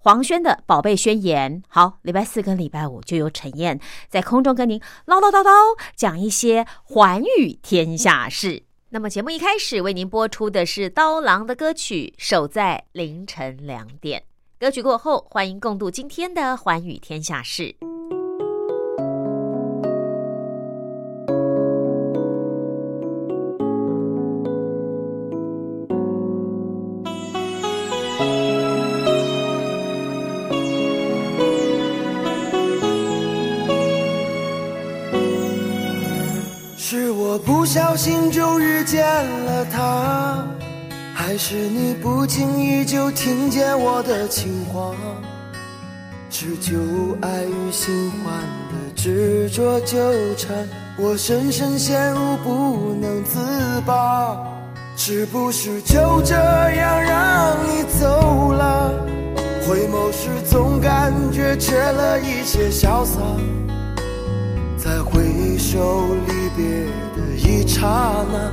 黄轩的宝贝宣言，好，礼拜四跟礼拜五就由陈燕在空中跟您唠唠叨叨讲一些寰宇天下事。那么节目一开始为您播出的是刀郎的歌曲《守在凌晨两点》。歌曲过后，欢迎共度今天的寰宇天下事。我不小心就遇见了他，还是你不经意就听见我的情话？是旧爱与新欢的执着纠缠，我深深陷入不能自拔。是不是就这样让你走了？回眸时总感觉缺了一些潇洒，再回首里别的。一刹那，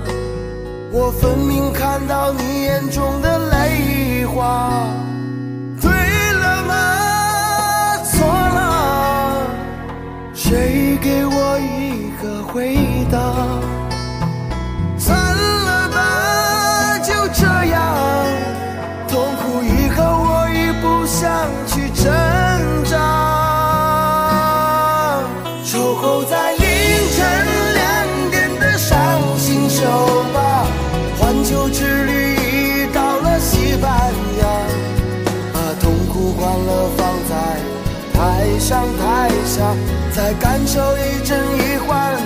我分明看到你眼中的泪花。对了吗？错了？谁给我一个回答？在，感受一真一幻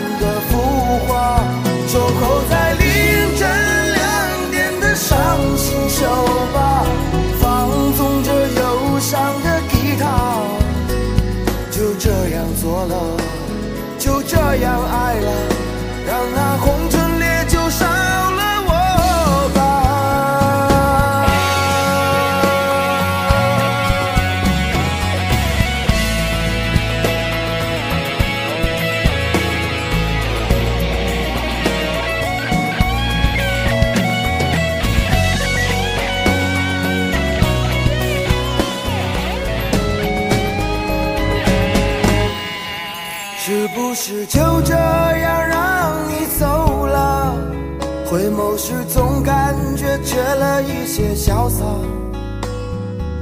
潇洒，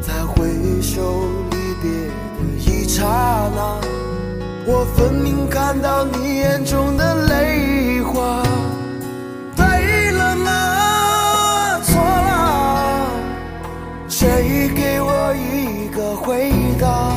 在回首离别的一刹那，我分明看到你眼中的泪花。对了吗？错了？谁给我一个回答？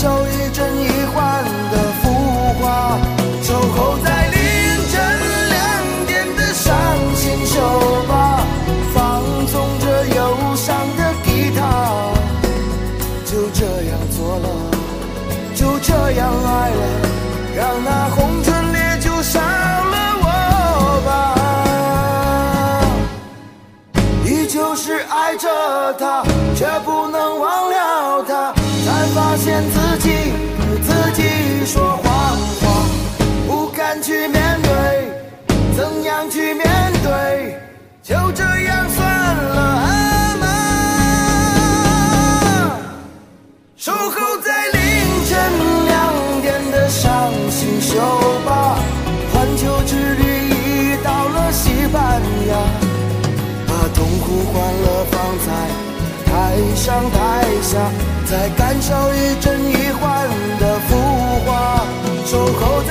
再感受一真一幻的浮华，守候在凌晨两点的伤心酒吧，放纵着忧伤的吉他，就这样做了，就这样爱了，让那红尘烈酒伤了我吧，依旧是爱着他，却不酒。吧，环球之旅已到了西班牙，把痛苦欢乐放在台上台下，再感受一真一幻的浮华，守候在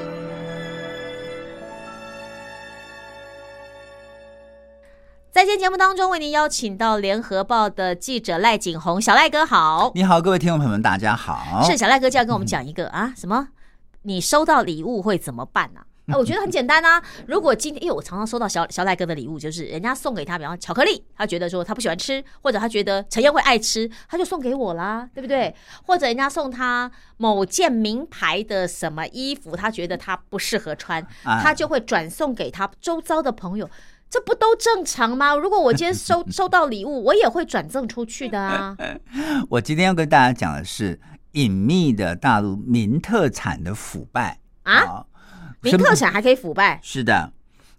在今天节目当中，为您邀请到联合报的记者赖景红，小赖哥好。你好，各位听众朋友们，大家好。是小赖哥就要跟我们讲一个啊，什么？你收到礼物会怎么办呢、啊？我觉得很简单啊。如果今天，因为我常常收到小小赖哥的礼物，就是人家送给他，比方巧克力，他觉得说他不喜欢吃，或者他觉得陈燕会爱吃，他就送给我啦，对不对？或者人家送他某件名牌的什么衣服，他觉得他不适合穿，啊他就会转送给他周遭的朋友。这不都正常吗？如果我今天收 收到礼物，我也会转赠出去的啊。我今天要跟大家讲的是隐秘的大陆民特产的腐败啊好名特产还可以腐败，是的，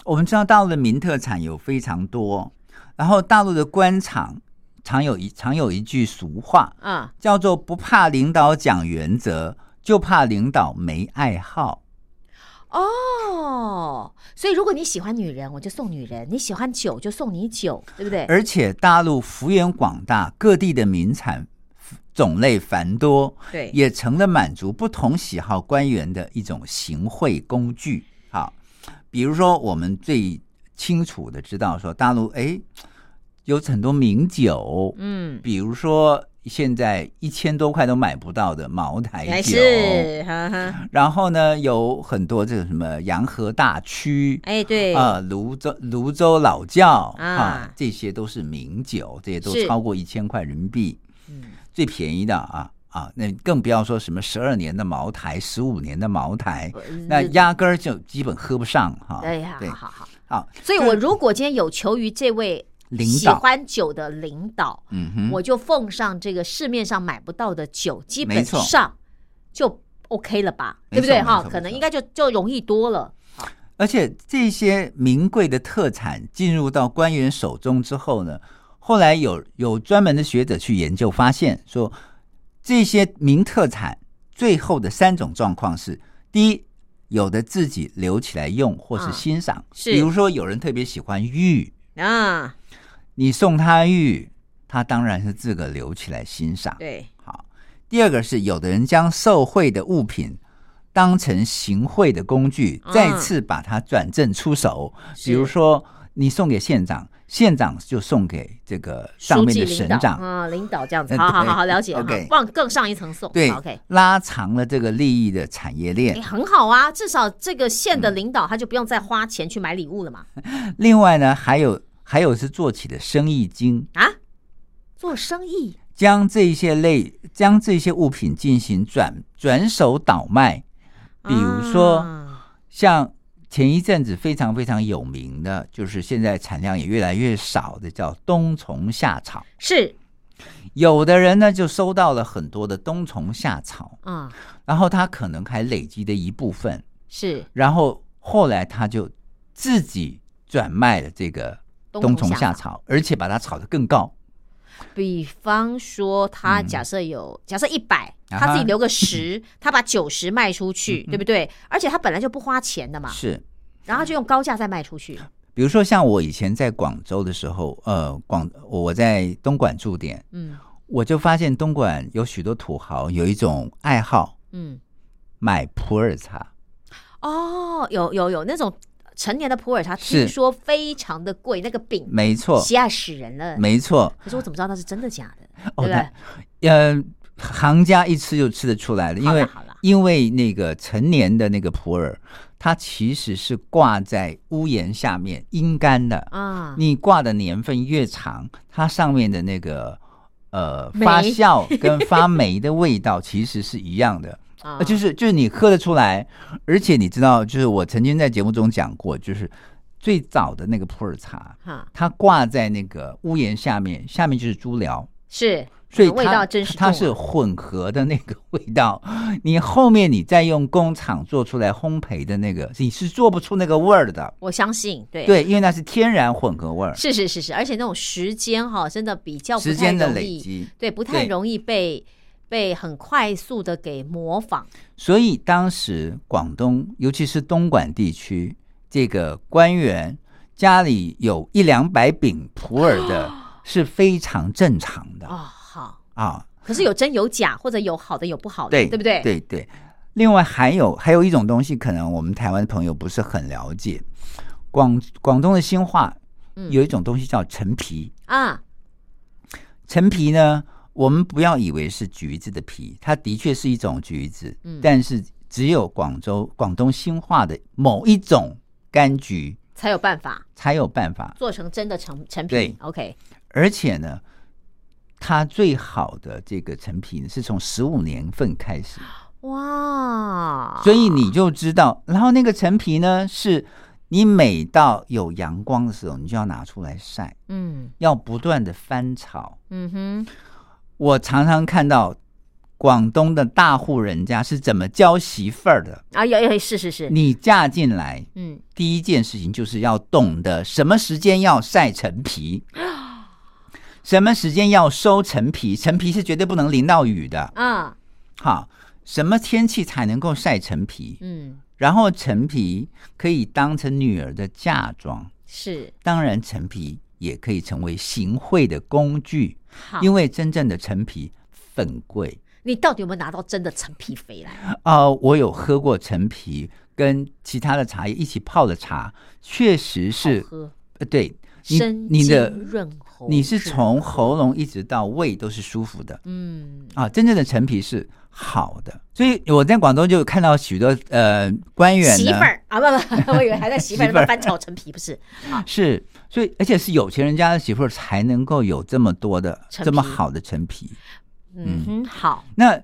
我们知道大陆的民特产有非常多，然后大陆的官场常有一常有一句俗话，啊，叫做不怕领导讲原则，就怕领导没爱好。哦，所以如果你喜欢女人，我就送女人；你喜欢酒，就送你酒，对不对？而且大陆幅员广大，各地的名产种类繁多，对也成了满足不同喜好官员的一种行贿工具。好，比如说我们最清楚的知道说，大陆哎有很多名酒，嗯，比如说现在一千多块都买不到的茅台酒，是，哈哈，然后呢有很多这个什么洋河大曲，哎，对，啊，泸州泸州老窖啊。啊，这些都是名酒，这些都超过一千块人民币，嗯。最便宜的啊啊，那更不要说什么十二年的茅台、十五年的茅台，那压根儿就基本喝不上哈。哎呀，对，好好。好，所以我如果今天有求于这位喜领导欢酒的领导，嗯哼，我就奉上这个市面上买不到的酒，基本没错上就 OK 了吧？对不对？哈，没错没错可能应该就就容易多了。而且这些名贵的特产进入到官员手中之后呢，后来有有专门的学者去研究，发现说这些名特产最后的三种状况是：第一，有的自己留起来用或是啊欣赏，是比如说有人特别喜欢玉，啊，你送他玉，他当然是自个留起来欣赏。对，好，第二个是有的人将受贿的物品当成行贿的工具，嗯再次把它转正出手。比如说，你送给县长，县长就送给这个上面的省长，啊，领导这样子，呃好好好好了解，OK 往更上一层送，对，OK。拉长了这个利益的产业哎，链。很好啊，至少这个县的嗯领导他就不用再花钱去买礼物了嘛。另外呢，还有还有是做起的生意经，啊，做生意？将这一些类将这些物品进行转转手倒卖，比如说。啊。像前一阵子非常非常有名的，就是现在产量也越来越少的，叫冬虫夏草。是。有的人呢就收到了很多的冬虫夏草，啊，然后他可能还累积的一部分，是。然后后来他就自己转卖了这个冬虫夏草。而且把它炒得更高。比方说，他嗯假设有假设一百，他自己留个十，他把九十卖出去，对不对？而且他本来就不花钱的嘛，是。然后就用高价再卖出去。比如说，像我以前在广州的时候，呃，广我在东莞驻点，嗯我就发现东莞有许多土豪有一种爱好，嗯，买普洱茶。哦，有有有那种成年的普洱茶，听说非常的贵，那个饼没错，喜爱死人了。没错。可是我怎么知道那是真的假的？哦，对不对？那呃，行家一吃就吃得出来了，因为因为那个成年的那个普洱，它其实是挂在屋檐下面阴干的。啊，你挂的年份越长，它上面的那个呃 发酵跟发霉的味道其实是一样的。啊呃，就是就是你喝得出来，而且你知道，就是我曾经在节目中讲过，就是最早的那个普洱茶，哈它挂在那个屋檐下面，下面就是猪寮，是，所以味道真是它是混合的那个味道。你后面你再用工厂做出来烘焙的那个，你是做不出那个味儿的。我相信，对对，因为那是天然混合味儿，是是是是，而且那种时间哈，真的比较时间的，累积。对，不太容易被被很快速的给模仿。所以当时广东，尤其是东莞地区，这个官员家里有一两百饼普洱的，是非常正常的哦，好，啊。可是有真有假，或者有好的有不好的，对，对不对？对对。另外还有还有一种东西，可能我们台湾的朋友不是很了解，广广东的新化嗯有一种东西叫陈皮。啊，陈皮呢，我们不要以为是橘子的皮，它的确是一种橘子，嗯。但是只有广州广东新化的某一种柑橘才有办法。才有办法，做成真的成成对。OK，而且呢，它最好的这个陈皮呢，是从十五年份开始，哇，所以你就知道，然后那个陈皮呢，是你每到有阳光的时候，你就要拿出来晒，嗯。要不断的翻炒。嗯哼，我常常看到广东的大户人家是怎么教媳妇儿的。啊，有有是是是，你嫁进来，嗯，第一件事情就是要懂得什么时间要晒陈皮，什么时间要收陈皮，陈皮是绝对不能淋到雨的。啊，好，什么天气才能够晒陈皮？嗯，然后陈皮可以当成女儿的嫁妆，是。当然陈皮也可以成为行贿的工具，因为真正的陈皮很贵。你到底有没有拿到真的陈皮肥来？啊、我有喝过陈皮跟其他的茶叶一起泡的茶，确实是喝，呃，对你生你的津润喉，你是从喉咙一直到胃都是舒服的。嗯。啊，真正的陈皮是好的，所以我在广东就看到许多呃官员媳妇儿啊，不不，我以为还在媳妇儿翻炒陈皮，不是？是，所以而且是有钱人家的媳妇儿才能够有这么多的这么好的陈皮。嗯哼，好，那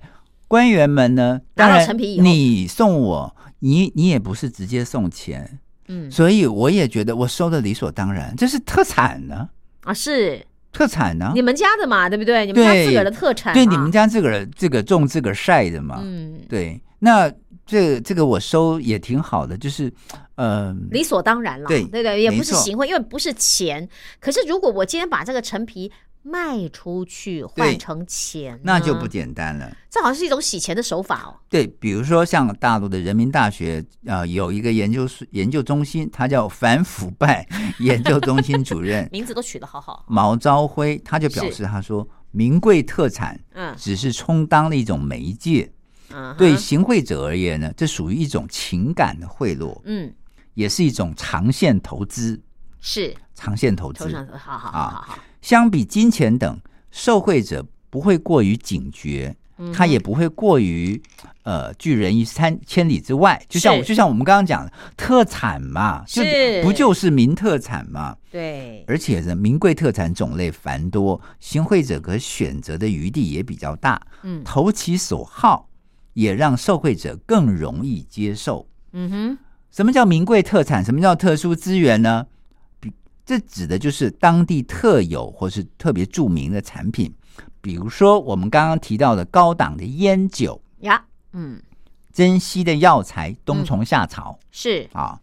官员们呢？当然你送我，你你也不是直接送钱，嗯所以我也觉得我收的理所当然，这是特产呢，啊，是特产呢你。们家的嘛，对不对？你们家自个儿的特产嘛，对，你们家自个儿这个种自个儿晒的嘛，嗯，对。那这这个我收也挺好的，就是，呃，理所当然了，对对对，也不是行贿，因为不是钱。可是如果我今天把这个陈皮卖出去换成钱，那就不，简单了。这好像是一种洗钱的手法哦。对，比如说像大陆的人民大学，呃，有一个研究研究中心，它叫反腐败 研究中心主任 名字都取得好好，毛朝辉，他就表示他说，名贵特产嗯。只是充当了一种媒介，嗯哼，对行贿者而言呢，这属于一种情感的贿赂，嗯，也是一种长线投资。是。长线投资。好好相比金钱等，受惠者不会过于警觉，嗯他也不会过于呃拒人于三千里之外。就像就像我们刚刚讲的，特产嘛，就是不就是名特产嘛？对，而且呢，名贵特产种类繁多，行贿者可选择的余地也比较大，嗯。投其所好，也让受贿者更容易接受。嗯哼，什么叫名贵特产？什么叫特殊资源呢？比这指的就是当地特有或是特别著名的产品，比如说我们刚刚提到的高档的烟酒、呀，嗯，珍稀的药材冬虫夏草、是，啊，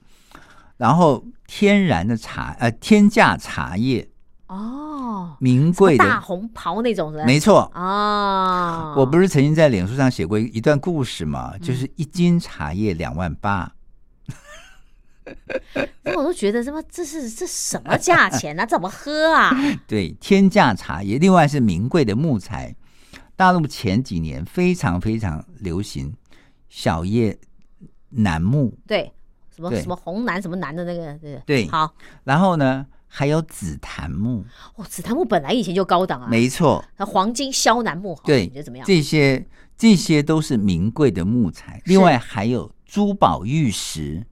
然后天然的茶呃天价茶叶。哦，名贵的，大红袍那种人，没错。哦，我不是曾经在脸书上写过一段故事嘛，就是一斤茶叶两万八。我都觉得什么这是这什么价钱呢？怎么喝啊？对，天价茶叶，另外是名贵的木材。大陆前几年非常非常流行小叶楠木，对，什么什么红楠什么楠的那个，对对好然后呢还有紫檀木，哦，紫檀木本来以前就高档啊，没错，那黄金萧楠木，对你觉得怎么样？这些这些都是名贵的木材。另外还有珠宝玉石，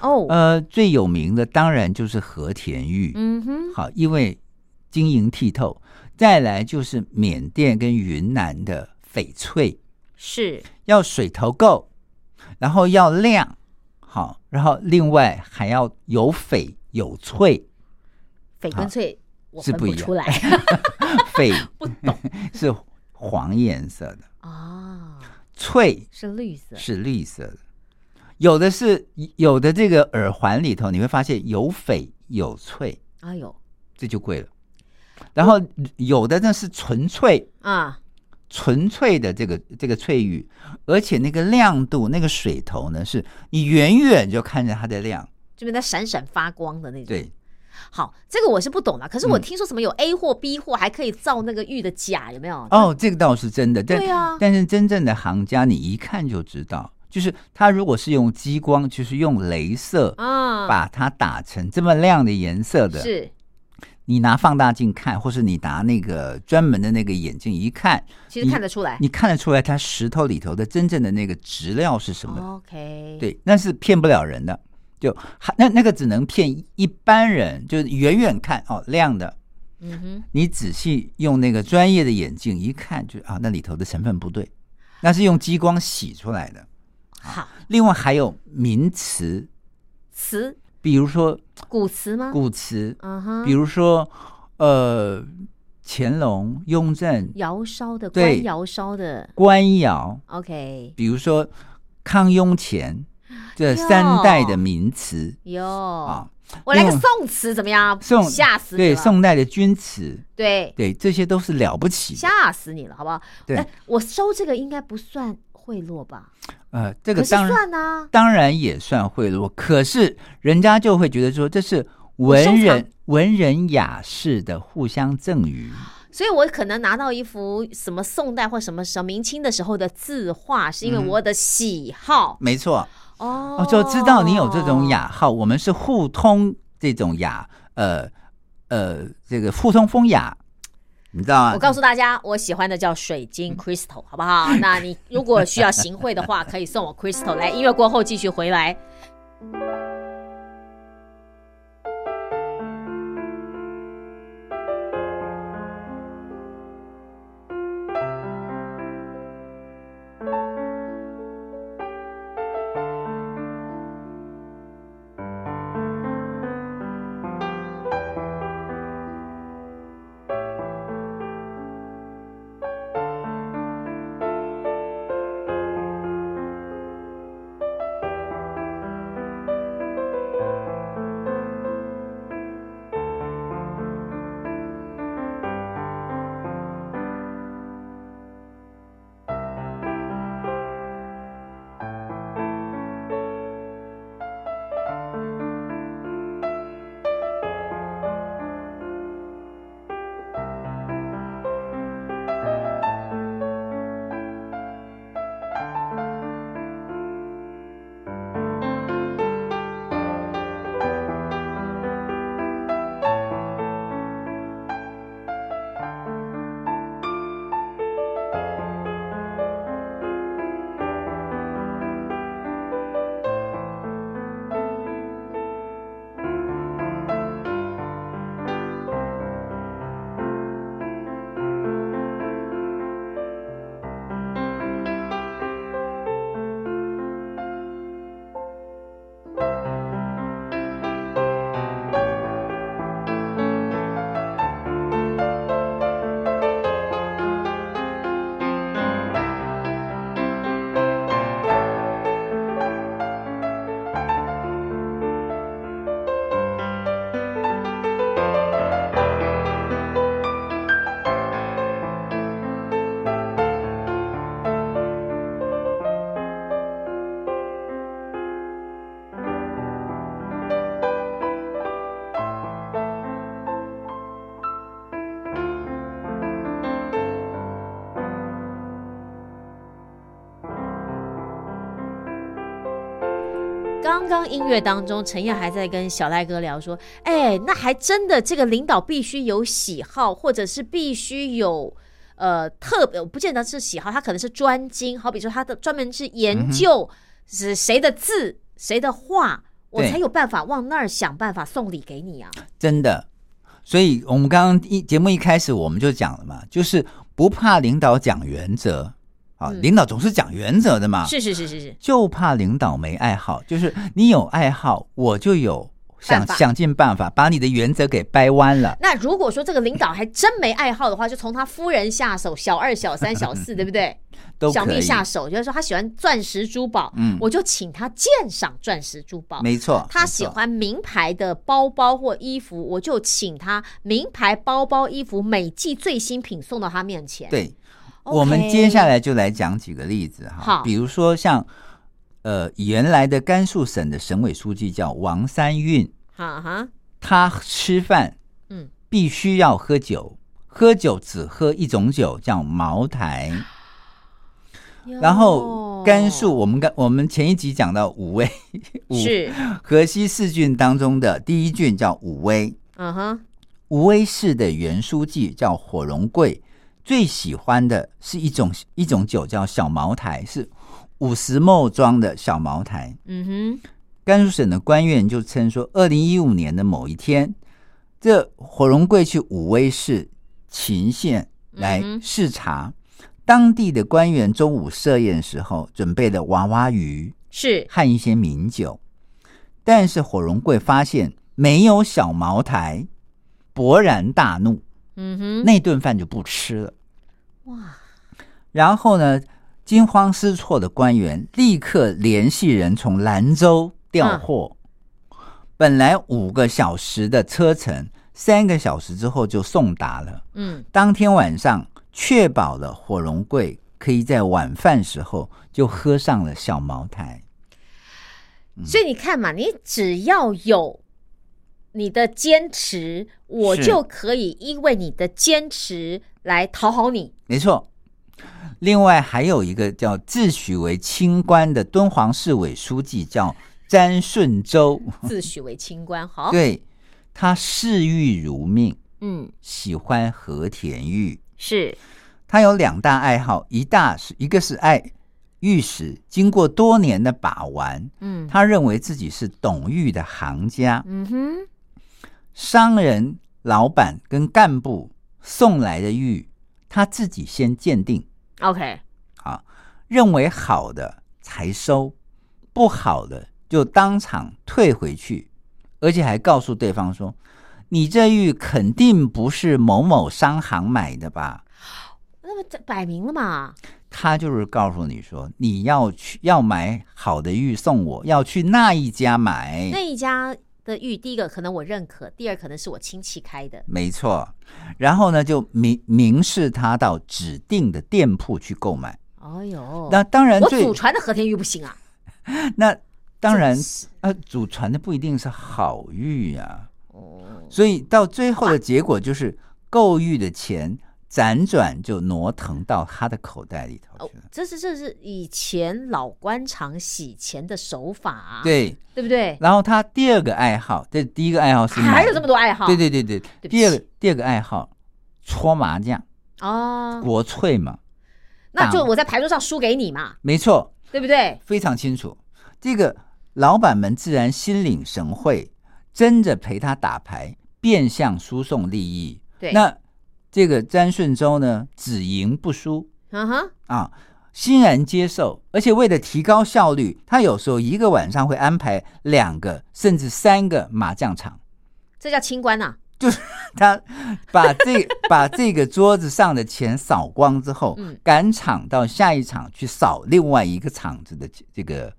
哦，呃，最有名的当然就是和田玉，嗯哼，好，因为晶莹剔透。再来就是缅甸跟云南的翡翠，是。要水头够，然后要亮，好，然后另外还要有翡有翠，翡跟翠，我分是不一样。出来。翡 不懂。是黄颜色的，哦，翠是绿色，是绿色的。有的是有的这个耳环里头，你会发现有翡有翠，哎呦这就贵了。然后有的呢是纯粹啊，纯粹的这个这个翠玉，而且那个亮度，那个水头呢，是你远远就看着它的亮。就边在闪闪发光的那种。，对，好，这个我是不懂的。可是我嗯听说什么有 A 货、B 货，还可以造那个玉的假，有没有？哦，这个倒是真的，但对啊但是真正的行家，你一看就知道，就是它如果是用激光，就是用镭射啊，把它打成这么亮的颜色的，是，你拿放大镜看，或是你拿那个专门的那个眼镜一看，其实看得出来。你看得出来它石头里头的真正的那个质料是什么。OK，，对，那是骗不了人的。就还那那个只能骗一般人，就是远远看哦亮的，嗯哼，你仔细用那个专业的眼镜一看就，啊那里头的成分不对，那是用激光洗出来的。好，另外还有名词，词？比如说古词吗？古词，嗯哼，比如说呃乾隆、雍正、窑烧的，官窑烧的。官窑，，OK，比如说康雍乾这三代的名词。哟，啊，我来个宋词怎么样？宋吓死你对！宋代的钧瓷，对，对，这些都是了不起。吓死你了，好不好？对。哎，我收这个应该不算贿赂吧？呃，这个当然算啊，当然也算贿赂，可是人家就会觉得说这是文人文人雅士的互相赠予。所以我可能拿到一幅什么宋代或什么什么明清的时候的字画，是因为嗯。我的喜好。没错，哦。我就知道你有这种雅号，我们是互通这种雅，呃呃，这个互通风雅，你知道吗？我告诉大家，我喜欢的叫水晶 crystal，好不好？那你如果需要行贿的话，可以送我 crystal 来。音乐过后继续回来。刚刚音乐当中，陈燕还在跟小赖哥聊说，哎，那还真的这个领导必须有喜好，或者是必须有呃特别，不见得是喜好，他可能是专精，好比说他的专门是研究是谁的字、谁的话，我才有办法往那儿想办法送礼给你啊。真的。所以我们刚刚一节目一开始我们就讲了嘛，就是不怕领导讲原则啊，嗯领导总是讲原则的嘛，是是是是是，就怕领导没爱好，就是你有爱好，我就有想想尽办法把你的原则给掰弯了。那如果说这个领导还真没爱好的话，就从他夫人下手，小二、小三、小四，对不对？小蜜都可以，下手，就是说他喜欢钻石珠宝，嗯我就请他鉴赏钻石珠宝。没错。他喜欢名牌的包包或衣服，我就请他名牌包包、衣服每季最新品送到他面前。，对我们接下来就来讲几个例子哈，比如说像呃原来的甘肃省的省委书记叫王三运，哈哈，他吃饭嗯，必须要喝酒，喝酒只喝一种酒叫茅台。然后甘肃，我们刚我们前一集讲到武威，武是，河西四郡当中的第一郡叫武威，嗯哼，武威市的原书记叫火荣贵，最喜欢的是一种一种酒叫小茅台，是五十沫装的小茅台。嗯哼，甘肃省的官员就称说，二零一五年的某一天，这火龙贵去武威市秦县来视察，当地的官员中午设宴时候准备了娃娃鱼是，和一些名酒，但是火龙贵发现没有小茅台，勃然大怒，嗯哼，那顿饭就不吃了。哇，然后呢，惊慌失措的官员立刻联系人从兰州调货，本来五个小时的车程，三个小时之后就送达了。嗯，当天晚上，确保了火龙贵可以在晚饭时候就喝上了小茅台。嗯所以你看嘛，你只要有你的坚持，我就可以因为你的坚持来讨好你。没错。另外还有一个叫自诩为清官的敦煌市委书记，叫詹顺周。自诩为清官，好，对他嗜欲如命，嗯，喜欢和田玉。是，他有两大爱好，一大是一个是爱玉石，经过多年的把玩，嗯，他认为自己是懂玉的行家。嗯哼，商人、老板跟干部送来的玉，他自己先鉴定，OK，啊，认为好的才收，不好的就当场退回去，而且还告诉对方说：“你这玉肯定不是某某商行买的吧？”那么这摆明了嘛，他就是告诉你说，你要去要买好的玉送我，要去那一家买。那，一家的玉，第一个可能我认可，第二可能是我亲戚开的，没错。然后呢，就明明示他到指定的店铺去购买。哎呦，那当然最我祖传的和田玉不行啊，那当然呃，祖传的不一定是好玉呀、哦，所以到最后的结果就是购玉的钱辗转就挪腾到他的口袋里头哦去了。，这是这是以前老官场洗钱的手法、啊，对，对不对？然后他第二个爱好，这第一个爱好是买还有这么多爱好，对对对对，不第二个第二个爱好搓麻将，哦，国粹嘛，那就我在牌桌上输给你嘛，没错，对不对？非常清楚。这个老板们自然心领神会，争着陪他打牌，变相输送利益。对，那这个詹顺周呢，只赢不输。嗯哼，啊，欣然接受，而且为了提高效率，他有时候一个晚上会安排两个甚至三个麻将场。这叫清官呐、就是他把这 把这个桌子上的钱扫光之后，嗯。赶场到下一场去扫另外一个场子的这个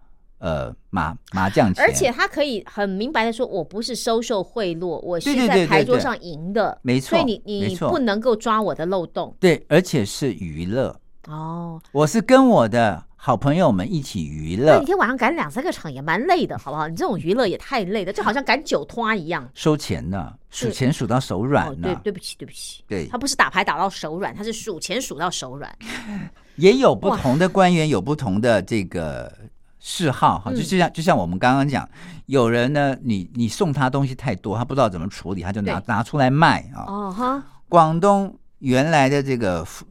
呃麻麻将钱，而且他可以很明白的说，我不是收受贿赂，我是在牌桌上赢的，没错所以你你不能够抓我的漏洞。对，而且是娱乐，哦。我是跟我的好朋友们一起娱乐。那一，天晚上赶两三个场也蛮累的，好不好？你这种娱乐也太累了，就好像赶酒托一样。收钱呢，数钱数到手软哦，呢、对，对不起，对不起，对。他不是打牌打到手软，他是数钱数到手软。也有不同的官员有不同的这个嗜好哈，嗯就就像就像我们刚刚讲，有人呢，你你送他东西太多，他不知道怎么处理，他就拿拿出来卖啊。哦哈，广东原来的这个副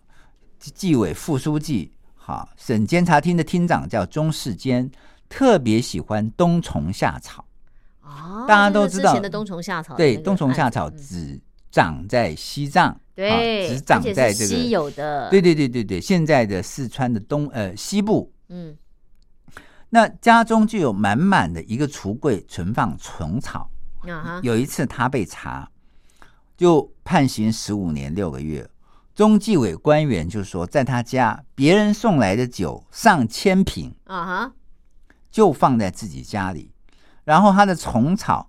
纪委副书记，哈，省监察厅的厅长叫钟世坚，特别喜欢冬虫夏草。哦，大家都知道之前的冬虫夏草对，冬虫夏草只长在西藏，对，啊只长在这个稀有的，对对对对对，现在的四川的东呃西部，嗯，那家中就有满满的一个橱柜存放虫草。有一次他被查，就判刑十五年六个月。中纪委官员就说，在他家别人送来的酒上千瓶，啊哈，就放在自己家里，然后他的虫草，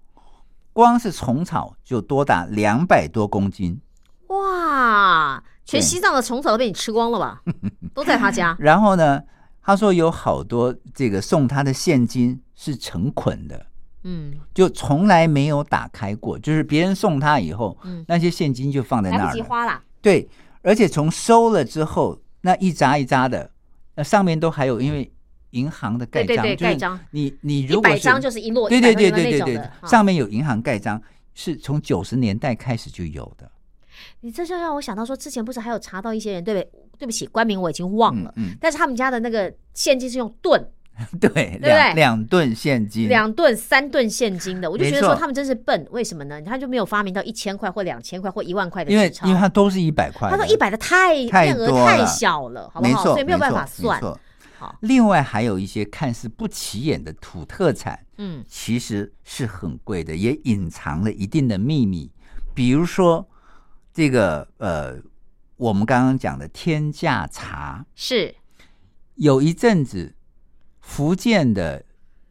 光是虫草就多达两百多公斤。哇，全西藏的虫草都被你吃光了吧？都在他家，然后呢，他说有好多这个送他的现金是成捆的，嗯，就从来没有打开过，就是别人送他以后，嗯。那些现金就放在那儿来。不及花了，对，而且从收了之后，那一扎一扎的，那上面都还有因为银行的盖章，对对对就是盖章。你你如果是百张就是一摞，对对对对对对上面有银行盖章，是从九十年代开始就有的。你这就让我想到说，之前不是还有查到一些人，对不对？对不起，官名我已经忘了，嗯但是他们家的那个现金是用吨，嗯，对，对两两吨现金，两吨、三吨现金的，我就觉得说他们真是笨，为什么呢？他就没有发明到一千块或两千块或一万块的因为因为他都是一百块，他说一百的太太面额太小了，好不好？所以没有办法算。好。另外还有一些看似不起眼的土特产，嗯，其实是很贵的，也隐藏了一定的秘密。比如说这个呃，我们刚刚讲的天价茶，是有一阵子福建的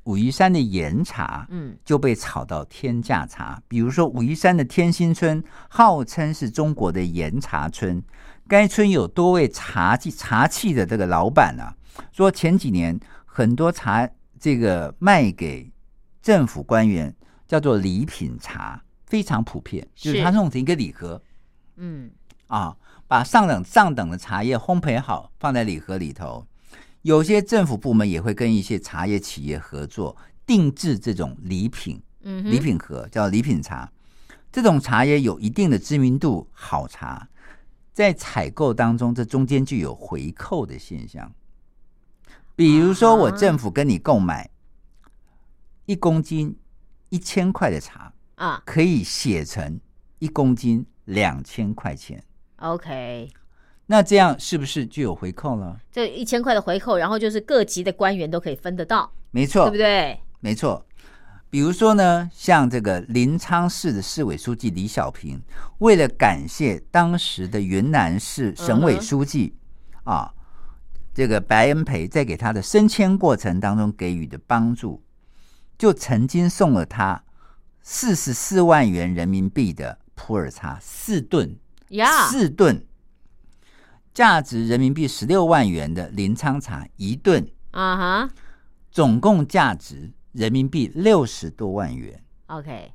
武夷山的岩茶，嗯就被炒到天价茶。比如说武夷山的天心村，号称是中国的岩茶村。该村有多位茶器茶器的这个老板啊，说前几年很多茶这个卖给政府官员，叫做礼品茶，非常普遍，就是是它弄成一个礼盒嗯啊，把上等上等的茶叶烘焙好放在礼盒里头。有些政府部门也会跟一些茶叶企业合作，定制这种礼品。嗯，礼品盒叫礼品茶，这种茶叶有一定的知名度，好茶，在采购当中，这中间就有回扣的现象。比如说，我啊政府跟你购买一公斤一千块的茶，啊可以写成一公斤两千块钱，，OK，那这样是不是就有回扣了？这一千块的回扣，然后就是各级的官员都可以分得到，没错，对不对？没错，比如说呢，像这个临沧市的市委书记李小平，为了感谢当时的云南市省委书记、啊，这个白恩培在给他的升迁过程当中给予的帮助，就曾经送了他四十四万元人民币的普洱茶四吨，呀，四吨，价值人民币十六万元的临沧茶一吨。啊哈总共价值人民币六十多万元。，OK，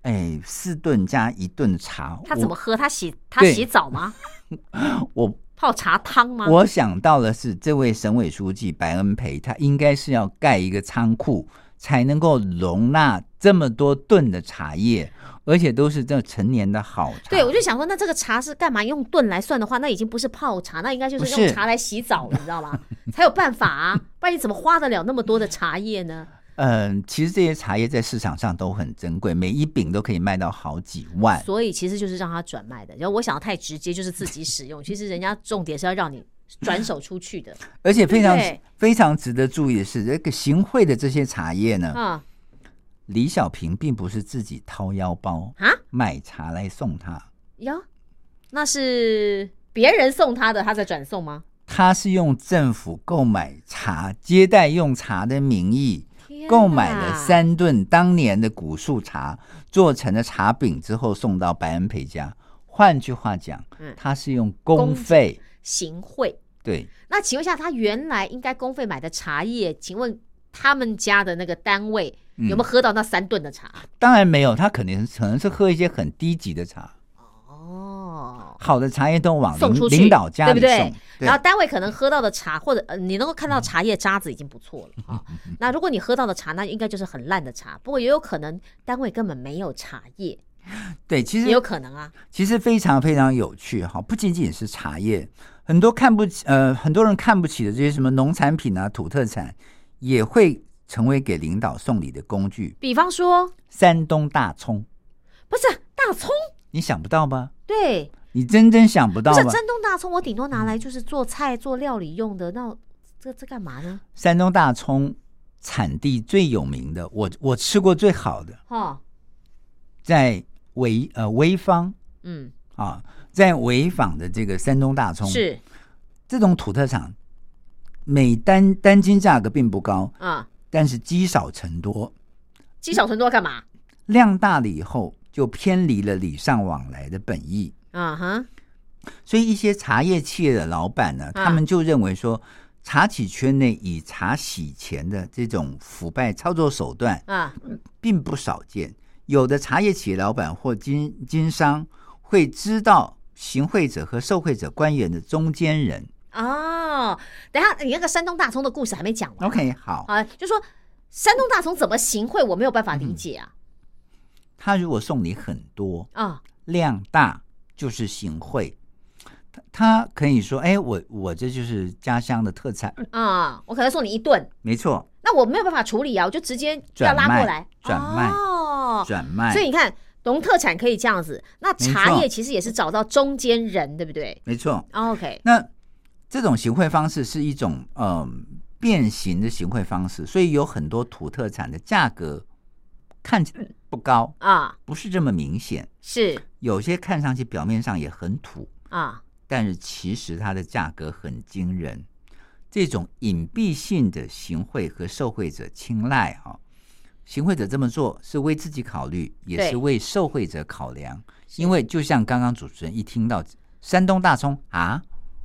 哎，四顿加一顿的茶，他怎么喝？他洗他洗澡吗？我泡茶汤吗？我我想到的是，这位省委书记白恩培，他应该是要盖一个仓库，才能够容纳这么多吨的茶叶，而且都是这成年的好茶。对，我就想说，那这个茶是干嘛？用吨来算的话，那已经不是泡茶，那应该就是用茶来洗澡了，你知道吗？才有办法啊，不然你怎么花得了那么多的茶叶呢？嗯，其实这些茶叶在市场上都很珍贵，每一饼都可以卖到好几万。所以其实就是让它转卖的。然后我想要太直接，就是自己使用。其实人家重点是要让你转手出去的。而且非常非常值得注意的是，这个行贿的这些茶叶呢，啊。李小平并不是自己掏腰包啊？买茶来送他，哟，那是别人送他的，他在转送吗？他是用政府购买茶、接待用茶的名义，购买了三吨当年的古树茶，做成了茶饼之后送到白恩培家。换句话讲嗯，他是用公费，行贿。对，那请问一下，他原来应该公费买的茶叶，请问他们家的那个单位嗯有没有喝到那三顿的茶？当然没有，他肯定可能是喝一些很低级的茶。哦，好的茶叶都往领送出去，领导家对不对然后单位可能喝到的茶，或者呃你能够看到茶叶渣子已经不错了啊。那如果你喝到的茶，那应该就是很烂的茶。不过也有可能单位根本没有茶叶，对，其也有可能啊。其实非常非常有趣哈，不仅仅是茶叶，很多看不起呃很多人看不起的这些什么农产品啊、土特产，也会成为给领导送礼的工具。比方说，山东大葱，不是大葱，你想不到吧？对，你真真想不到吧？不是山东大葱，我顶多拿来就是做菜、做料理用的。那这这干嘛呢？山东大葱产地最有名的，我我吃过最好的，哦，在潍呃潍坊嗯，啊，在潍坊的这个山东大葱，是这种土特产，每单单斤价格并不高，啊，但是积少成多，积少成多干嘛？量大了以后就偏离了礼尚往来的本意。啊哈，所以一些茶叶企业的老板呢，啊他们就认为说，茶企圈内以茶洗钱的这种腐败操作手段啊，并不少见。有的茶叶企业老板或经经商会知道行贿者和受贿者官员的中间人。哦，等一下，你那个山东大葱的故事还没讲完。OK，好，啊，就说山东大葱怎么行贿，我没有办法理解啊。他如果送你很多，啊，量大就是行贿。他他可以说：“哎，我我这就是家乡的特产，啊，我可能送你一顿，没错，那我没有办法处理啊，我就直接要拉过来转卖哦，转卖。”所以你看，农特产可以这样子，那茶叶其实也是找到中间人，对不对没错。？OK，那这种行贿方式是一种嗯、变形的行贿方式，所以有很多土特产的价格看起来不高，啊，不是这么明显。是有些看上去表面上也很土，啊，但是其实它的价格很惊人。这种隐蔽性的行贿和受贿者青睐哈、行贿者这么做是为自己考虑，也是为受贿者考量。因为就像刚刚主持人一听到山东大葱啊，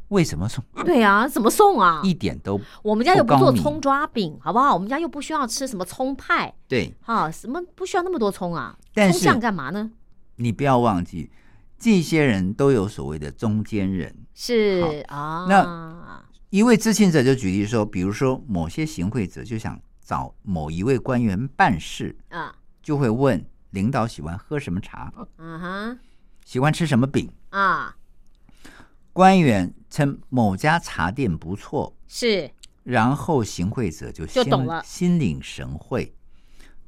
为什么送对啊，怎么送啊？一点都我们家又不做葱抓饼，好不好？我们家又不需要吃什么葱派，对？哈，什么不需要那么多葱啊？但是葱酱干嘛呢？你不要忘记，这些人都有所谓的中间人。是啊，那一位知情者就举例说，比如说某些行贿者就想找某一位官员办事，啊。就会问领导喜欢喝什么茶，啊哈喜欢吃什么饼。啊，官员称某家茶店不错，是。然后行贿者就心就懂了。心领神会，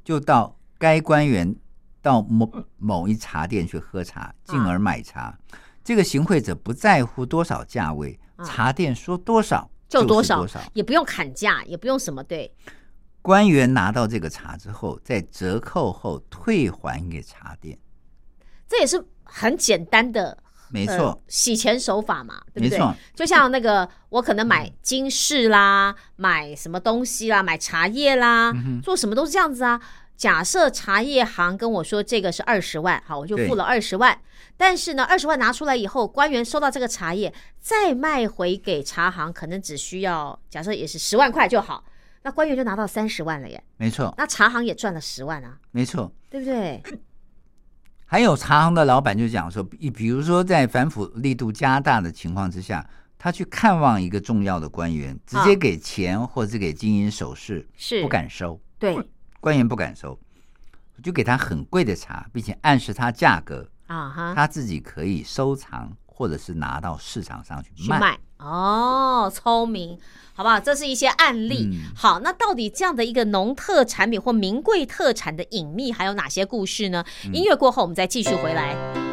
就到该官员到某某一茶店去喝茶，进而买茶。这个行贿者不在乎多少价位，啊。茶店说多少就多少多少。也不用砍价，也不用什么，对，官员拿到这个茶之后，在折扣后退还给茶店。这也是很简单的。呃没错，洗钱手法嘛，对不对？没错，就像那个，我可能买金饰啦，买什么东西啦，买茶叶啦，嗯做什么都是这样子啊。假设茶叶行跟我说这个是二十万，好，我就付了二十万。但是呢，二十万拿出来以后，官员收到这个茶叶，再卖回给茶行，可能只需要假设也是十万块就好，那官员就拿到三十万了耶。没错，那茶行也赚了十万啊，没错。对不对？还有茶行的老板就讲说，比比如说在反腐力度加大的情况之下，他去看望一个重要的官员，直接给钱或者给金银首饰，是不敢收，对官员不敢收，就给他很贵的茶，并且暗示他价格，啊哈，他自己可以收藏或者是拿到市场上去卖。哦，聪明，好不好？这是一些案例。嗯好，那到底这样的一个农特产品或名贵特产的隐秘还有哪些故事呢？嗯音乐过后，我们再继续回来。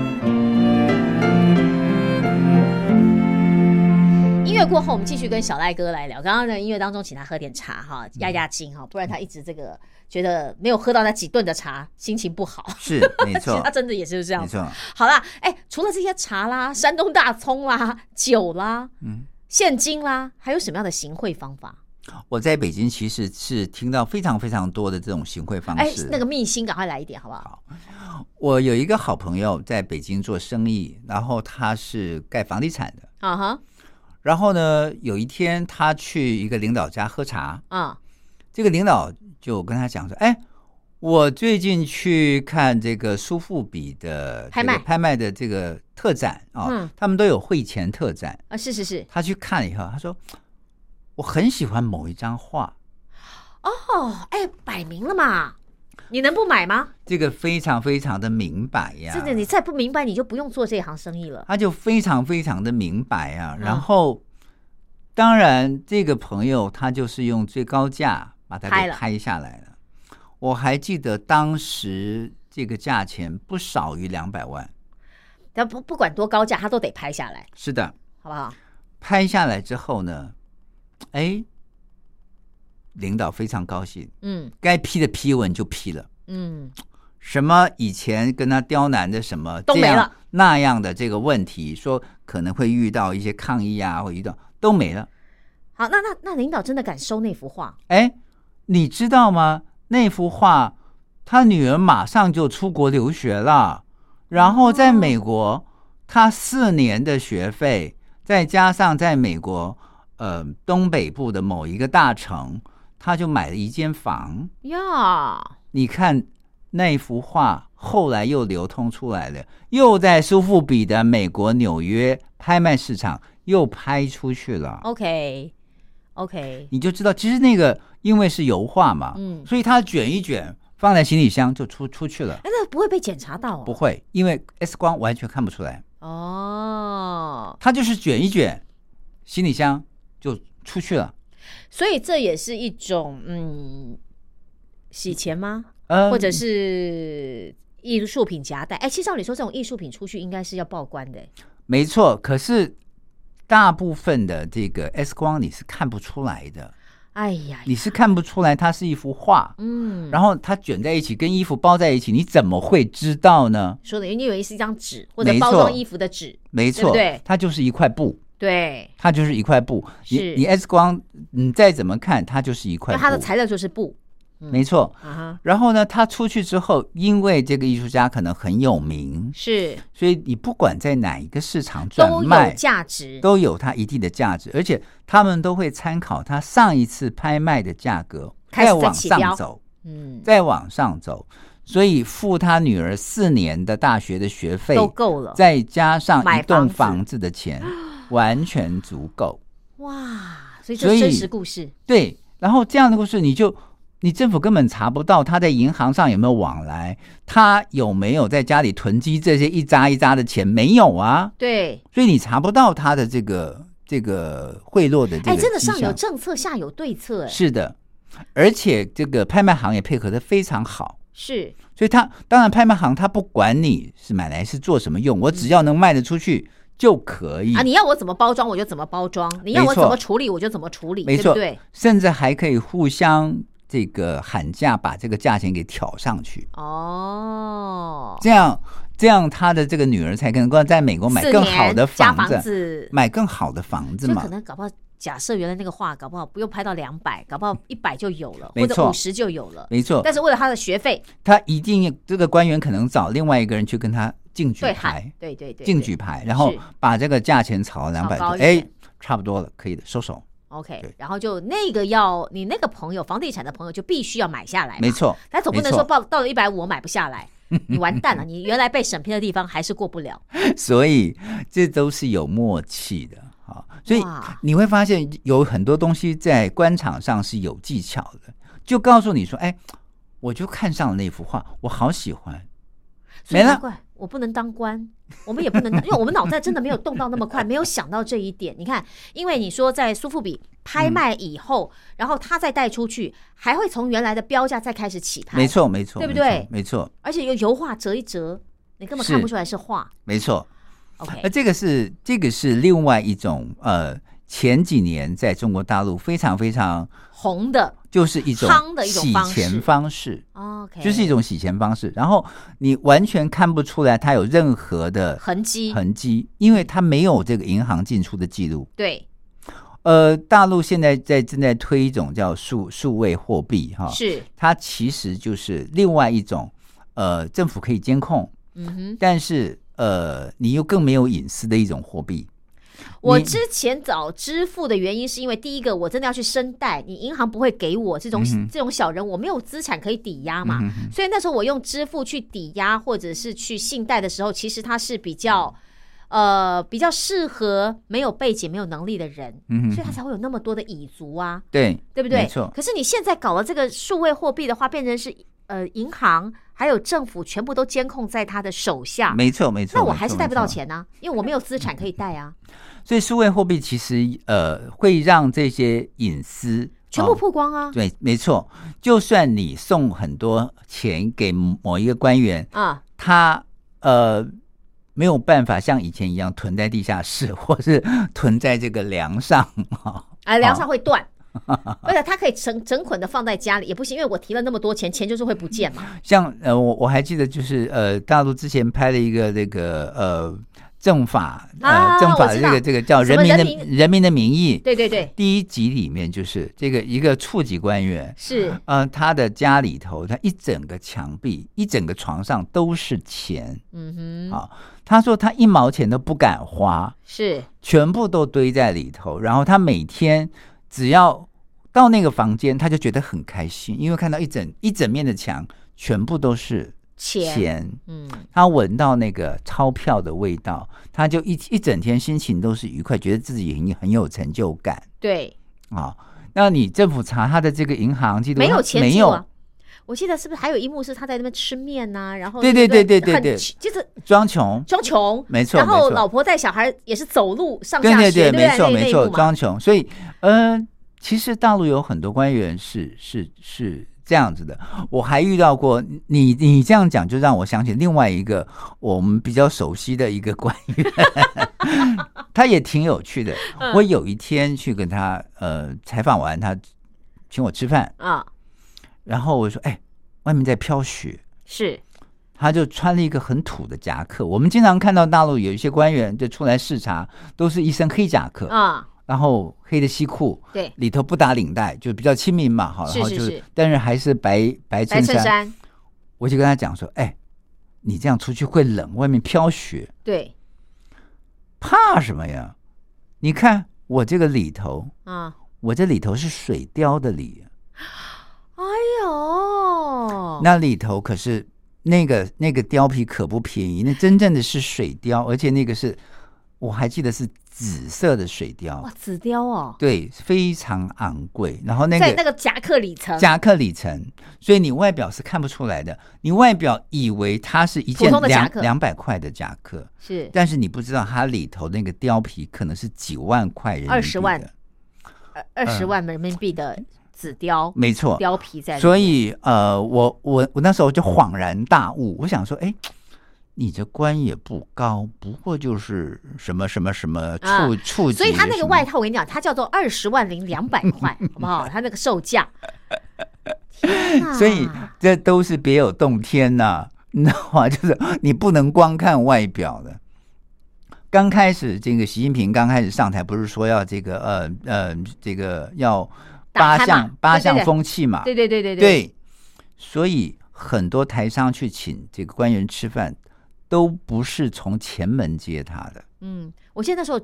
乐过后，我们继续跟小赖哥来聊。刚刚的音乐当中，请他喝点茶哈，压压惊哈，不然他一直这个觉得没有喝到那几顿的茶，心情不好。是没错 他，真的也是这样。没错。好啦，哎，除了这些茶啦、山东大葱啦、酒啦、嗯，现金啦，还有什么样的行贿方法？我在北京其实是听到非常非常多的这种行贿方哎式。，那个秘辛赶快来一点好不好？我有一个好朋友在北京做生意，然后他是盖房地产的。啊哈，然后呢，有一天他去一个领导家喝茶，啊，这个领导就跟他讲说：“哎，我最近去看这个苏富比的拍卖。拍卖的这个特展啊、嗯。他们都有会前特展。啊，是是是，他去看了以后，他说：我很喜欢某一张画，哦，哎，摆明了嘛，你能不买吗？这个非常非常的明白呀。真的，你再不明白，你就不用做这行生意了。他就非常非常的明白啊。嗯然后，当然这个朋友他就是用最高价把它给拍下来了。我还记得当时这个价钱不少于两百万。但不不管多高价，他都得拍下来，是的，好不好？拍下来之后呢，哎，领导非常高兴，嗯该批的批文就批了。嗯，什么以前跟他刁难的什么都没了那样的这个问题，说可能会遇到一些抗议啊，或遇到都没了。好，那那那领导真的敢收那幅画？哎，你知道吗？那幅画，他女儿马上就出国留学了，然后在美国，他四年的学费，再加上在美国，呃，东北部的某一个大城，他就买了一间房。呀，你看那幅画，后来又流通出来了，又在苏富比的美国纽约拍卖市场又拍出去了。OK OK，你就知道，其实那个因为是油画嘛，嗯所以它卷一卷放在行李箱就出出去了，哎，那不会被检查到哦？不会，因为 X 光完全看不出来，哦，它就是卷一卷，行李箱就出去了。所以这也是一种嗯洗钱吗？嗯，或者是艺术品夹带？哎，其实照理说，这种艺术品出去应该是要报关的。没错，可是大部分的这个 X 光你是看不出来的，哎呀，你是看不出来它是一幅画。嗯，然后它卷在一起，跟衣服包在一起，你怎么会知道呢？说的，你以为是一张纸或者包装衣服的纸，没错，对对它就是一块布，对，它就是一块布。是。你你 X 光，你再怎么看，它就是一块布。它的材料就是布。没错。啊哈，然后呢，他出去之后，因为这个艺术家可能很有名，是。所以你不管在哪一个市场都有转卖，价值，都有它一定的价值，而且他们都会参考他上一次拍卖的价格，开始再往上走，嗯，再往上走。所以付他女儿四年的大学的学费都够了。再加上买一栋房子的钱，完全足够。哇，所以这是真实故事，对，然后这样的故事，你就你政府根本查不到他在银行上有没有往来，他有没有在家里囤积这些一扎一扎的钱，没有啊，对，所以你查不到他的这个这个贿赂的这个哎，真的上有政策，下有对策，哎，是的，而且这个拍卖行也配合的非常好。是。所以他当然拍卖行他不管你是买来是做什么用，我只要能卖得出去就可以啊，你要我怎么包装我就怎么包装，你要我怎么处理我就怎么处理，没错对？甚至还可以互相这个喊价，把这个价钱给挑上去。哦，这样这样他的这个女儿才能够在美国买更好的房子，房子，买更好的房子嘛就可。能搞不好，假设原来那个画搞不好不用拍到两百，搞不好一百就有了，没或者五十就有了。没错但，是为了他的学费，他一定这个官员可能找另外一个人去跟他竞举牌，，对对对，对竞举牌，然后把这个价钱炒到两百多，哎，差不多了，可以的，收手。OK，然后就那个要你那个朋友，房地产的朋友就必须要买下来，没。错，他总不能说报到了一百五我买不下来，你完蛋了，你原来被审批的地方还是过不了。所以这都是有默契的啊。所以你会发现有很多东西在官场上是有技巧的，就告诉你说，哎，我就看上了那幅画，我好喜欢。没了我不能当官，我们也不能当，因为我们脑袋真的没有动到那么快，没有想到这一点。你看，因为你说在苏富比拍卖以后，然后他再带出去，还会从原来的标价再开始起拍，没，错，没错，对不对没错，而且用油画折一折，你根本看不出来是画。没错。那 OK，那这个是这个是另外一种呃，前几年在中国大陆非常非常红的就是一种夯的一种洗钱方式。，OK，就是一种洗钱方式，然后你完全看不出来它有任何的痕迹，痕迹，因为它没有这个银行进出的记录。对，呃，大陆现在在正在推一种叫数数位货币哈，是，它其实就是另外一种呃政府可以监控，嗯哼。但是呃你又更没有隐私的一种货币。你我之前找支付的原因是因为第一个，我真的要去申贷，你银行不会给我这种、嗯这种小人，我没有资产可以抵押嘛，所以那时候我用支付去抵押或者是去信贷的时候，其实它是比较。呃，比较适合没有背景、没有能力的人，嗯所以他才会有那么多的蚁族啊，对对不对？没错，可是你现在搞了这个数位货币的话，变成是呃银行还有政府全部都监控在他的手下，没错没错。那我还是贷不到。钱呢、因为我没有资产可以贷啊，所以数位货币其实呃会让这些隐私全部哦曝光啊。对，没错。就算你送很多钱给某一个官员，啊，他呃没有办法像以前一样囤在地下室，或是囤在这个梁上啊。哎，梁上会断，而且他可以整整捆的放在家里也不行，因为我提了那么多钱，钱就是会不见嘛。像呃，我我还记得就是呃，大陆之前拍了一个那个呃政法呃、啊政法的这个这个叫人民的人民人民的名义。对对对，第一集里面就是这个一个处级官员，是呃，他的家里头，他一整个墙壁、一整个床上都是钱嗯哼，啊。他说他一毛钱都不敢花，是全部都堆在里头。然后他每天只要到那个房间，他就觉得很开心，因为看到一整一整面的墙全部都是钱，钱。嗯，他闻到那个钞票的味道，他就一一整天心情都是愉快，觉得自己很很有成就感。对，啊。那你政府查他的这个银行记录，没有他没有。我记得是不是还有一幕是他在那边吃面呐、然后对对不对对对对。就是装穷，装穷，没错然后老婆带小孩也是走路上对对对，下学，不没错没错，装穷。所以，呃，其实大陆有很多官员是是是这样子的。我还遇到过你，你这样讲就让我想起另外一个我们比较熟悉的一个官员，他也挺有趣的。嗯我有一天去跟他呃采访完，他请我吃饭，啊，然后我说：“哎，外面在飘雪。”是他就穿了一个很土的夹克。我们经常看到大陆有一些官员就出来视察，都是一身黑夹克，啊，然后黑的西裤，对，里头不打领带，就比较亲民嘛，哈，然后就但是还是白白白衬衫。衬衫，我就跟他讲说，哎，你这样出去会冷，外面飘雪，对。怕什么呀？你看我这个里头，啊，我这里头是水貂的里，哎呦，那里头可是那个那个貂皮可不便宜，那真正的是水貂，而且那个是我还记得是紫色的水貂。哇，，紫貂哦，对，非常昂贵。然后那在个那个夹克里层，夹克里层，所以你外表是看不出来的。你外表以为它是一件两两百块的夹克，是。但是你不知道它里头那个貂皮可能是几万块人民币的。20万。二二十万人民币的紫貂没错。貂皮在，所以呃，我我我那时候就恍然大悟，我想说，哎。你这官也不高，不过就是什么什么什么处、啊处级所以他那个外套，我跟你讲，它叫做二十万零两百 块，好不好？他那个售价！所以这都是别有洞天呐、你知道吗？就是你不能光看外表的。刚开始这个习近平刚开始上台，不是说要这个呃呃这个要八项八项风气嘛？对对对对对，所以很多台商去请这个官员吃饭，都不是从前门接他的。嗯，我记得那时候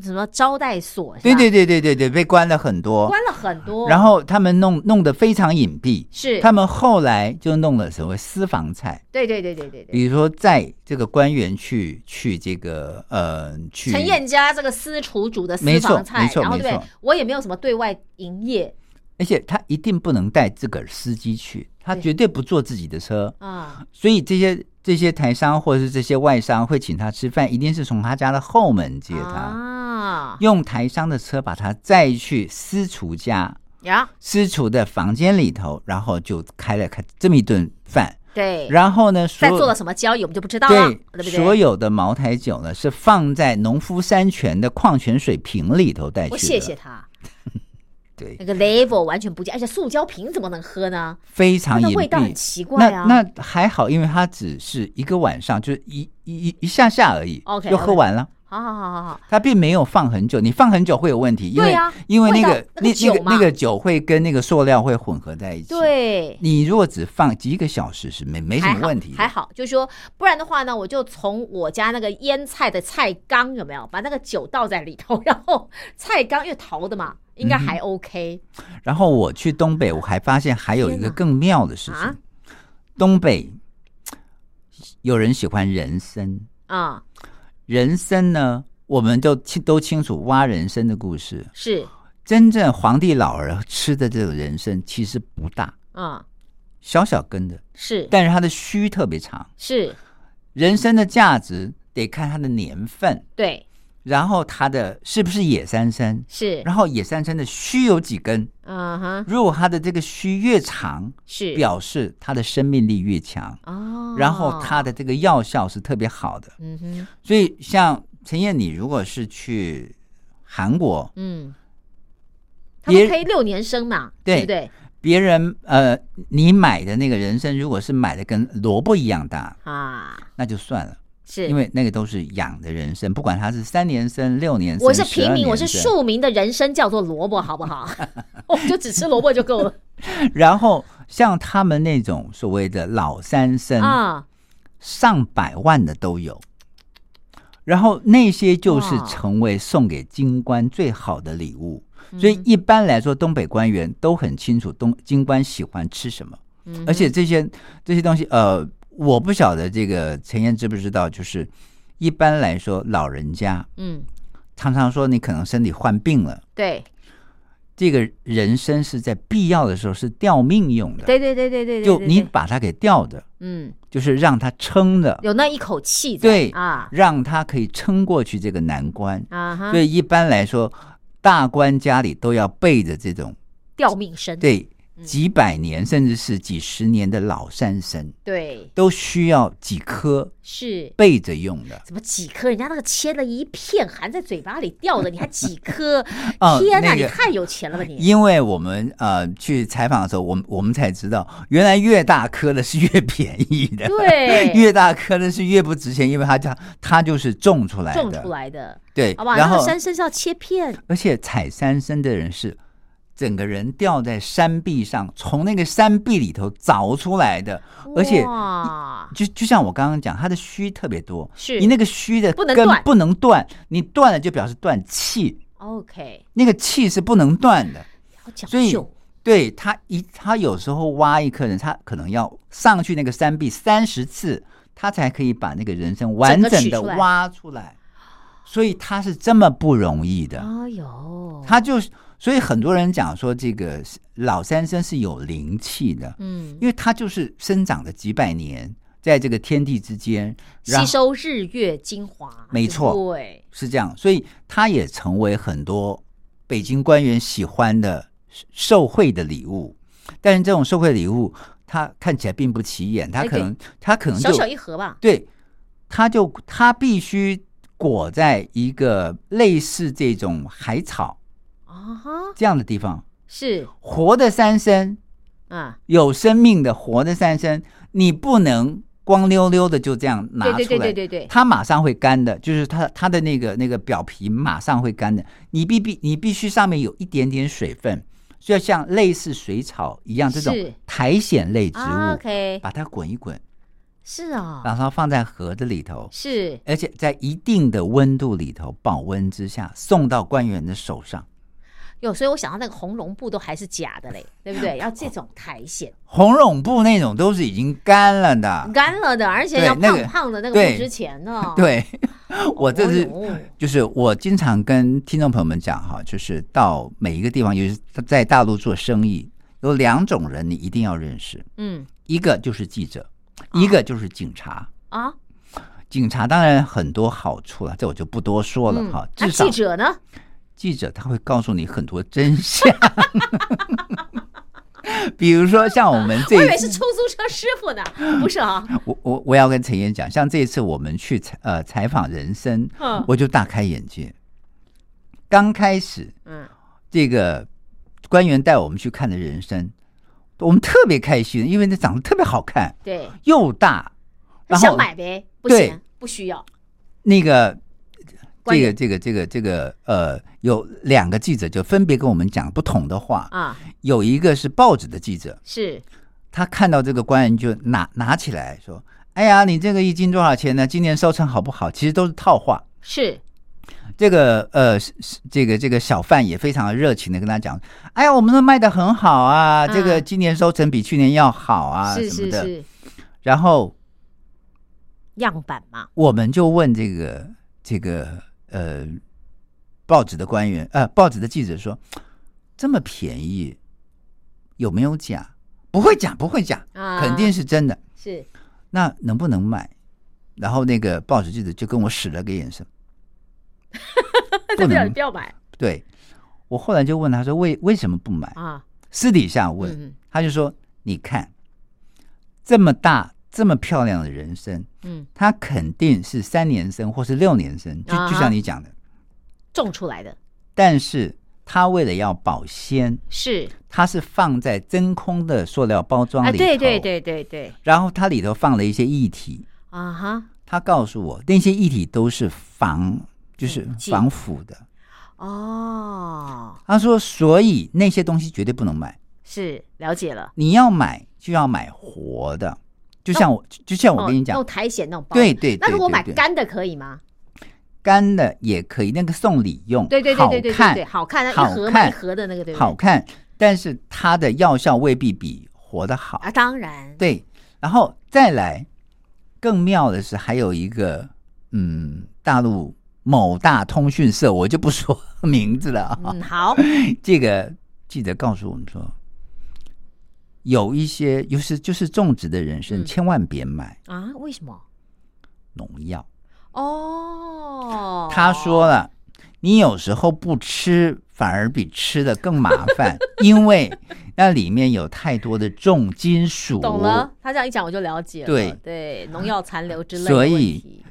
什么招待所，对对对对对对，被关了很多，关了很多，然后他们弄弄得非常隐蔽，是。他们后来就弄了所谓私房菜，对对对对对对，比如说在这个官员去去这个呃去陈燕家这个私厨煮的私房菜没，错没错。对？我也没有什么对外营业。而且他一定不能带自个儿司机去，他绝对不坐自己的车，啊，所以这些这些台商或者是这些外商会请他吃饭，一定是从他家的后门接他，啊。用台商的车把他载去私厨家。呀，私厨的房间里头，然后就开了开这么一顿饭，对，然后呢，在做了什么交易我们就不知道了，对对不对？所有的茅台酒呢是放在农夫山泉的矿泉水瓶里头带去的，我谢谢他，对那，个 level 完全不见，而且塑胶瓶怎么能喝呢？非常隐蔽味道很。奇怪啊。那那还好，因为它只是一个晚上，就是一一一一下下而已 OK，就喝完了。好好好好好，它并没有放很久，你放很久会有问题，因为、因为那个那那个那个酒会跟那个塑料会混合在一起。，对。你如果只放几个小时是没没什么问题的，还好，就是说，不然的话呢，我就从我家那个腌菜的菜缸有没有把那个酒倒在里头，然后菜缸因为陶的嘛，应该嗯还 OK、然后我去东北，我还发现还有一个更妙的事情，啊？东北有人喜欢人参，啊、人参呢，我们都清都清楚挖人参的故事。是。真正皇帝老儿吃的这种人参其实不大，啊、小小根的，是。但是它的须特别长。是，人参的价值得看它的年份，对，然后它的是不是野山参，是，然后野山参的须有几根。嗯哼，如果它的这个须越长，是。表示它的生命力越强，哦，然后它的这个药效是特别好的。嗯哼，所以像陈燕，你如果是去韩国，嗯，他们可以六年生嘛，对。对不对？别人呃，你买的那个人参，如果是买的跟萝卜一样大，啊，那就算了，是因为那个都是养的人参，不管他是三年生、六年生，我是平民，我是。庶民的人参叫做萝卜，好不好？我就只吃萝卜就够了 然后像他们那种所谓的老三生，啊！上百万的都有。然后那些就是成为送给京官最好的礼物，嗯所以一般来说，东北官员都很清楚东京官喜欢吃什么，嗯而且这些这些东西，呃，我不晓得这个陈燕知不知道，就是一般来说，老人家嗯，常常说你可能身体患病了，对。这个人参是在必要的时候是吊命用的，对对对对对对，就你把它给吊的，嗯。就是让它撑的，有那一口气对啊。让他可以撑过去这个难关。啊哈。所，以一般来说，大官家里都要备着这种吊命参，对嗯几百年甚至是几十年的老山参，对都需要几颗是。备着用的。怎么几颗？人家那个切了一片，含在嘴巴里掉的，你还几颗？哦 天哪，那个你太有钱了吧你！因为我们呃去采访的时候，我们我们才知道，原来越大颗的是越便宜的，对 越大颗的是越不值钱，因为它叫它就是种出来的，种出来的，对好不，好？然后山参是要切片，而且采山参的人是整个人掉在山壁上，从那个山壁里头凿出来的，而且哇，就就像我刚刚讲，他的须特别多，是。你那个须的根不能断。不能断，你断了就表示断气，OK，那个气是不能断的。所以，对他一他有时候挖一颗人，他可能要上去那个山壁三十次，他才可以把那个人参完整的挖出来。所以他是这么不容易的。哎呦，他就是，所以很多人讲说这个老山参是有灵气的，嗯，因为它就是生长了几百年，在这个天地之间，吸收日月精华，没错对，是这样，所以它也成为很多北京官员喜欢的受贿的礼物。但是这种受贿礼物，它看起来并不起眼，它哎可能它可能小就小一盒吧，对，它就它必须裹在一个类似这种海草这样的地方，是。活的三生。啊，有生命的活的三生，你不能光溜溜的就这样拿出来，对对对对对对，它马上会干的，就是它它的那个那个表皮马上会干的，你必必你必须上面有一点点水分，就要像类似水草一样这种苔藓类植物，啊，OK，把它滚一滚，是啊，然后放在盒子里头，是。而且在一定的温度里头保温之下送到官员的手上。有，所以我想到那个红绒布都还是假的嘞，对不对？要这种苔藓，红绒布那种都是已经干了的，干了的，而且要胖胖的那个对不值钱呢。对，我这是哦就是我经常跟听众朋友们讲哈，就是到每一个地方，尤其是在大陆做生意，有两种人你一定要认识，嗯一个就是记者，一个就是警察。啊，警察当然很多好处了，这我就不多说了嗯哈。那至少记者呢？记者他会告诉你很多真相，比如说像我们这我以，为是出租车师傅呢，不是啊？我我我要跟陈燕讲，像这一次我们去采呃采访人生，嗯我就大开眼界。刚开始嗯，这个官员带我们去看的人生，我们特别开心，因为那长得特别好看，对，又大，然想后买呗，不对行，不需要。那个这个这个这个这个呃，有两个记者就分别跟我们讲不同的话，啊，有一个是报纸的记者，是他看到这个官员就拿拿起来说：“哎呀，你这个一斤多少钱呢？今年收成好不好？”其实都是套话。是，这个呃，这个这个小贩也非常热情的跟他讲：“哎呀，我们都卖的很好啊，嗯这个今年收成比去年要好啊，是什么的。是是，然后样板嘛，我们就问这个这个呃报纸的官员呃报纸的记者说：“这么便宜，有没有假？不会假，不会假，啊肯定是真的。是那能不能买？”然后那个报纸记者就跟我使了个眼神，这不要能不要买对我后来就问他说：“为为什么不买？”啊？私底下问，嗯他就说：“你看，这么大这么漂亮的人参，嗯，它肯定是三年生或是六年生，就就像你讲的。种出来的但是它为了要保鲜，是它是放在真空的塑料包装啊，里头，对对，对对对，然后它里头放了一些液体。啊哈，他告诉我，那些液体都是防，就是防腐的。哦，他说，所以那些东西绝对不能买。是了解了。你要买就要买活的，就像我，就像我跟你讲哦那种，苔藓那种包，对对对那如果买干的可以吗？干的也可以，那个送礼用，对对对对对对好看，好看，一好盒的那个，对？好看，但是它的药效未必比活的好。啊，当然，对，然后再来，更妙的是还有一个，嗯，大陆某大通讯社，我就不说 名字了啊。嗯，好，这个记者告诉我们说，有一些就是就是种植的人参，嗯千万别买啊，为什么？农药。哦，他说了，你有时候不吃，反而比吃的更麻烦，因为那里面有太多的重金属。懂了，他这样一讲我就了解了。对对，农药残留之类的所以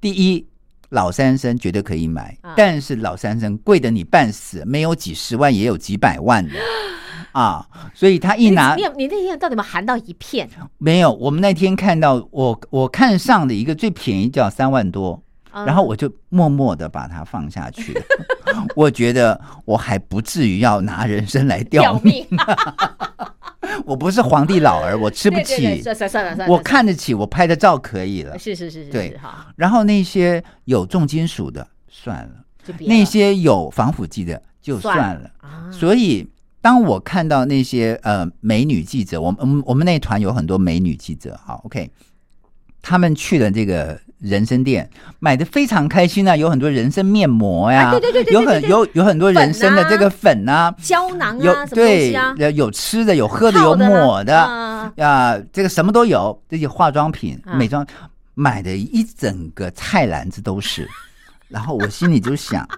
第一，老三生绝对可以买，啊但是老三生贵的你半死，没有几十万也有几百万的 啊！所以他一拿你有你那天到底有没有含到一片？没有，我们那天看到我我看上的一个最便宜叫三万多，嗯然后我就默默的把它放下去了。我觉得我还不至于要拿人参来吊吊命，我不是皇帝老儿，我吃不对对对起，算算算了算了，我看得起，我拍的照可以了。是是是是对是好，然后那些有重金属的算了，就别了那些有防腐剂的就算算了。啊，所以，当我看到那些呃美女记者，我们我们我们那团有很多美女记者，好，OK，他们去了这个人参店，买的非常开心啊，有很多人参面膜呀，啊对对对对有对对很有有很多人参的这个粉啊，胶囊有啊，对啊，有有吃的，有喝的，有抹的，啊啊，这个什么都有，这些化妆品、啊美妆，买的一整个菜篮子都是。然后我心里就想，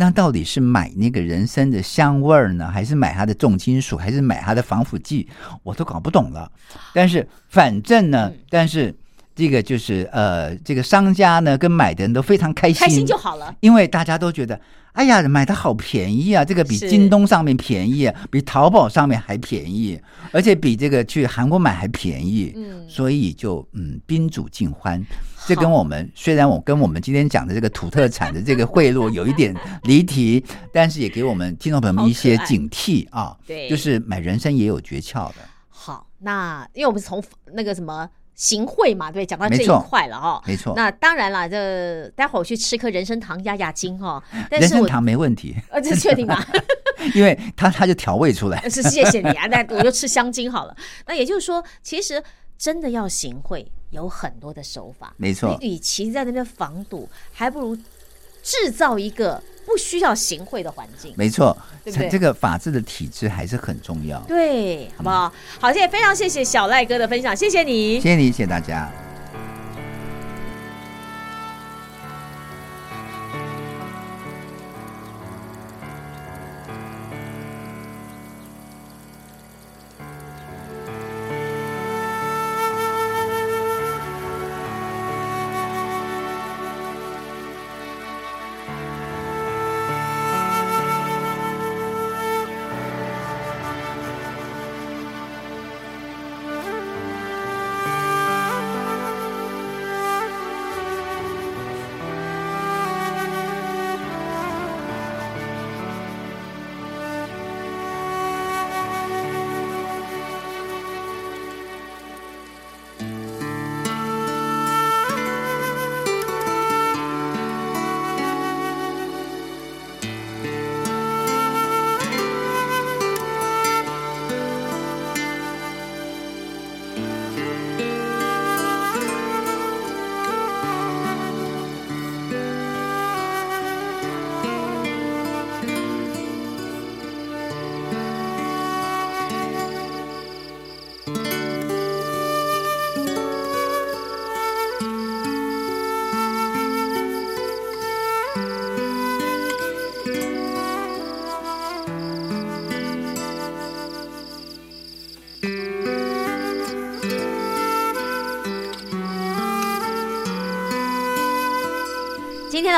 那到底是买那个人参的香味儿呢，还是买它的重金属，还是买它的防腐剂？我都搞不懂了。但是反正呢，嗯但是这个就是呃，这个商家呢跟买的人都非常开心，开心就好了。因为大家都觉得，哎呀，买的好便宜啊，这个比京东上面便宜，啊，比淘宝上面还便宜，而且比这个去韩国买还便宜。嗯所以就嗯宾主尽欢。这跟我们虽然我跟我们今天讲的这个土特产的这个贿赂有一点离题，但是也给我们听众朋友们一些警惕啊。对就是买人参也有诀窍的。好，那因为我们是从那个什么行贿嘛，对，讲到这一块了哈。没错，那当然了，这待会儿我去吃颗人参糖压压惊哈。但是我人参糖没问题，呃，这确定吗？因为他他就调味出来。是谢谢你啊，那我就吃香精好了。那也就是说，其实真的要行贿，有很多的手法。没错你与其在那边防堵，还不如制造一个不需要行贿的环境。没错，对不对这个法治的体制还是很重要。对，好不好？好，谢谢，非常谢谢小赖哥的分享，谢谢你谢。谢你，谢谢大家。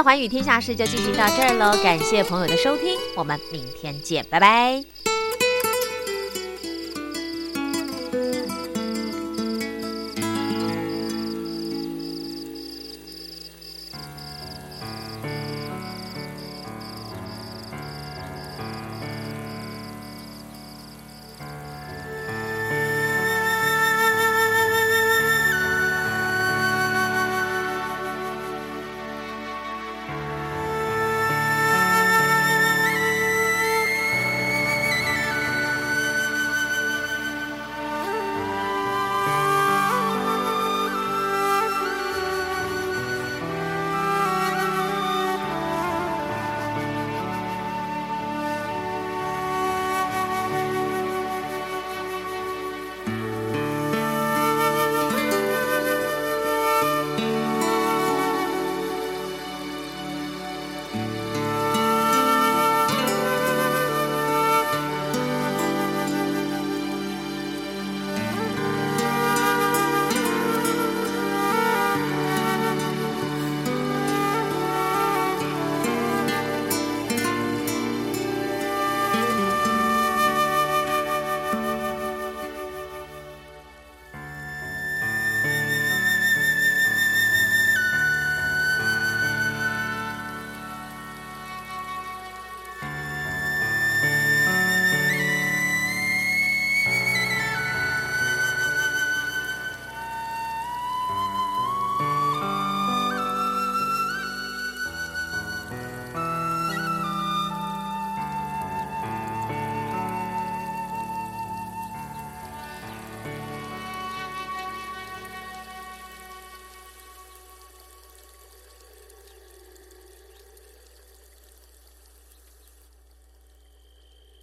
寰宇天下事就进行到这儿喽，感谢朋友的收听，我们明天见，拜拜。